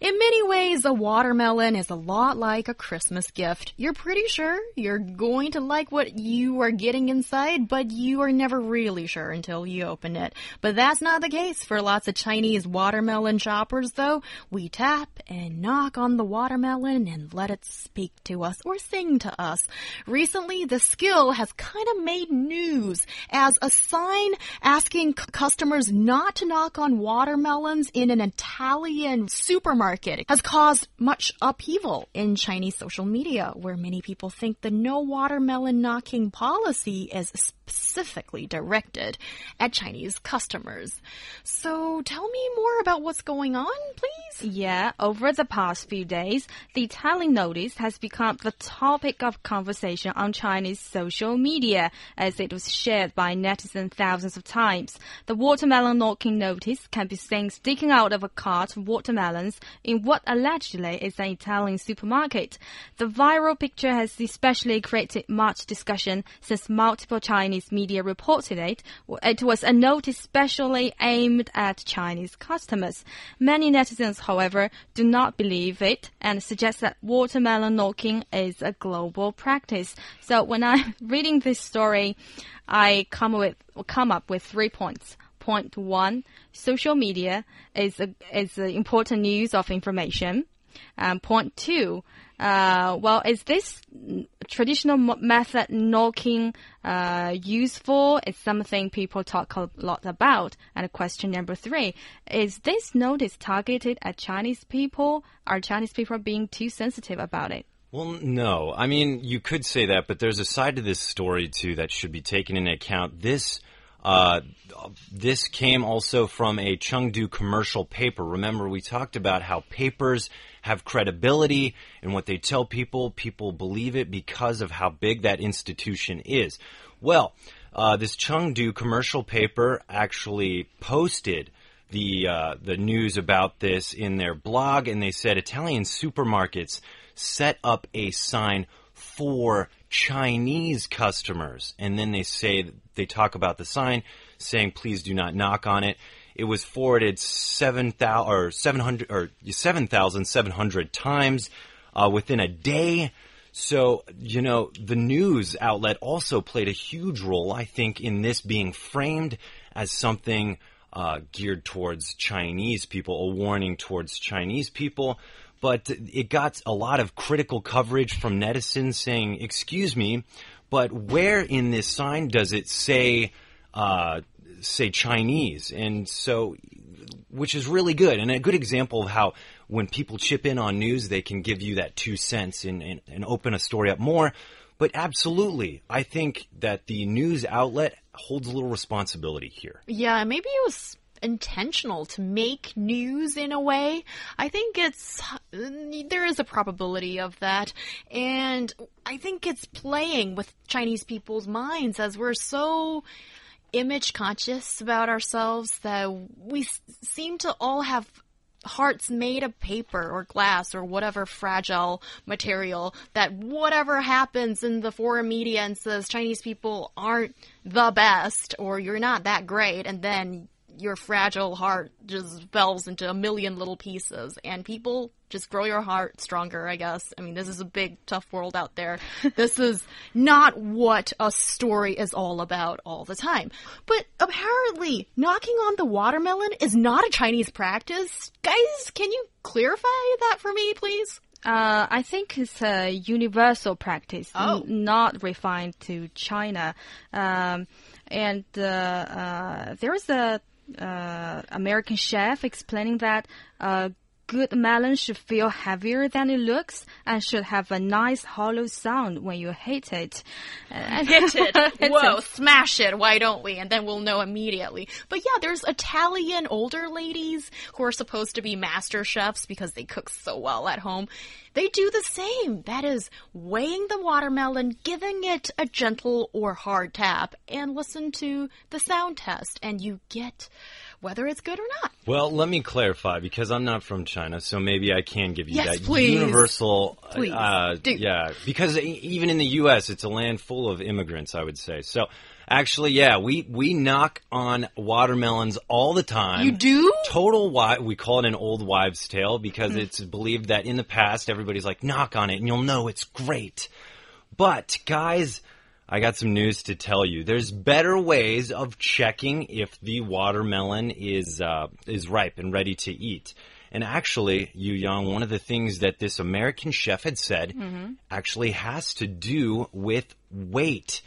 In many ways, a watermelon is a lot like a Christmas gift. You're pretty sure you're going to like what you are getting inside, but you are never really sure until you open it. But that's not the case for lots of Chinese watermelon shoppers, though. We tap and knock on the watermelon and let it speak to us or sing to us. Recently, the skill has kind of made news as a sign asking customers not to knock on watermelons in an Italian supermarket market has caused much upheaval in Chinese social media, where many people think the no watermelon knocking policy is specifically directed at Chinese customers. So tell me more about what's going on, please. Yeah, over the past few days, the telling notice has become the topic of conversation on Chinese social media as it was shared by netizens thousands of times. The watermelon knocking notice can be seen sticking out of a cart of watermelons in what allegedly is an Italian supermarket. The viral picture has especially created much discussion since multiple Chinese media reported it, it was a notice specially aimed at Chinese customers. Many netizens, however, do not believe it and suggest that watermelon knocking is a global practice. So when I'm reading this story, I come with come up with three points. Point one: social media is a, is important news of information. Um, point two: uh, well, is this traditional method knocking uh, useful? It's something people talk a lot about. And question number three is this notice targeted at Chinese people? Are Chinese people being too sensitive about it? Well, no. I mean, you could say that, but there's a side to this story too that should be taken into account. This uh, this came also from a Chengdu commercial paper. Remember, we talked about how papers have credibility and what they tell people, people believe it because of how big that institution is. Well, uh, this Chengdu commercial paper actually posted the uh, the news about this in their blog, and they said Italian supermarkets set up a sign for Chinese customers. And then they say, they talk about the sign saying, please do not knock on it. It was forwarded 7,000 or 700 or 7,700 times uh, within a day. So, you know, the news outlet also played a huge role, I think, in this being framed as something uh, geared towards Chinese people, a warning towards Chinese people but it got a lot of critical coverage from netizens saying, "Excuse me, but where in this sign does it say uh, say Chinese?" And so, which is really good and a good example of how when people chip in on news, they can give you that two cents and, and, and open a story up more. But absolutely, I think that the news outlet holds a little responsibility here. Yeah, maybe it was intentional to make news in a way. I think it's there is a probability of that, and I think it's playing with Chinese people's minds as we're so image conscious about ourselves that we seem to all have hearts made of paper or glass or whatever fragile material that whatever happens in the foreign media and says Chinese people aren't the best or you're not that great and then your fragile heart just falls into a million little pieces and people just grow your heart stronger, I guess. I mean, this is a big, tough world out there. this is not what a story is all about all the time. But apparently, knocking on the watermelon is not a Chinese practice. Guys, can you clarify that for me, please? Uh, I think it's a universal practice, oh. not refined to China. Um, and uh, uh, there is a uh, American chef explaining that uh, good melon should feel heavier than it looks and should have a nice hollow sound when you hit it. Uh, Hit it. Hit Whoa, it. smash it. Why don't we? And then we'll know immediately. But yeah, there's Italian older ladies who are supposed to be master chefs because they cook so well at home. They do the same. That is, weighing the watermelon, giving it a gentle or hard tap, and listen to the sound test, and you get whether it's good or not. Well, let me clarify because I'm not from China, so maybe I can give you Yes, that please. universal. uh, Please, Uh, yeah, because even in the U.S., it's a land full of immigrants. I would say so. Actually, yeah, we we knock on watermelons all the time. You do? Total We call it an old wives' tale because Hmm. it's believed that in the past everybody's like knock on it and you'll know it's great. But guys, I got some news to tell you. There's better ways of checking if the watermelon is uh, is ripe and ready to eat. And actually, Yu Yang, one of the things that this American chef had said actually has to do with weight.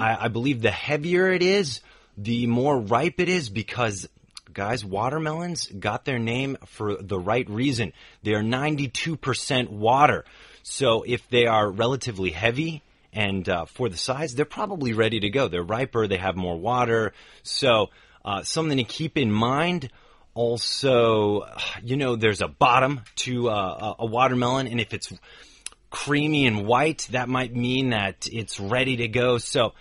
I, I believe the heavier it is, the more ripe it is because guys, watermelons got their name for the right reason. They are 92% water. So if they are relatively heavy and uh, for the size, they're probably ready to go. They're riper, they have more water. So uh, something to keep in mind. Also, you know, there's a bottom to uh, a a watermelon, and if it's creamy and white, that might mean that it's ready to go. So,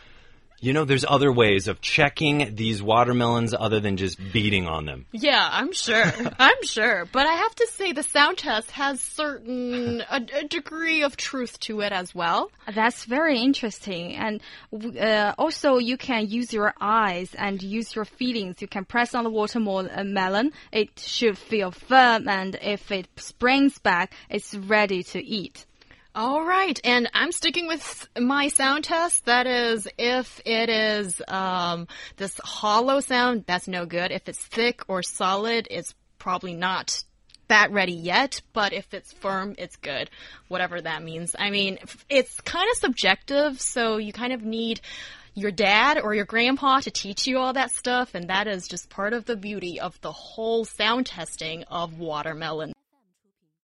you know, there's other ways of checking these watermelons other than just beating on them. Yeah, I'm sure. I'm sure. But I have to say the sound test has certain a, a degree of truth to it as well. That's very interesting. And uh, also, you can use your eyes and use your feelings. You can press on the watermelon. It should feel firm, and if it springs back, it's ready to eat. All right, and I'm sticking with my sound test. That is, if it is um, this hollow sound, that's no good. If it's thick or solid, it's probably not that ready yet. But if it's firm, it's good. Whatever that means. I mean, it's kind of subjective, so you kind of need your dad or your grandpa to teach you all that stuff, and that is just part of the beauty of the whole sound testing of watermelon.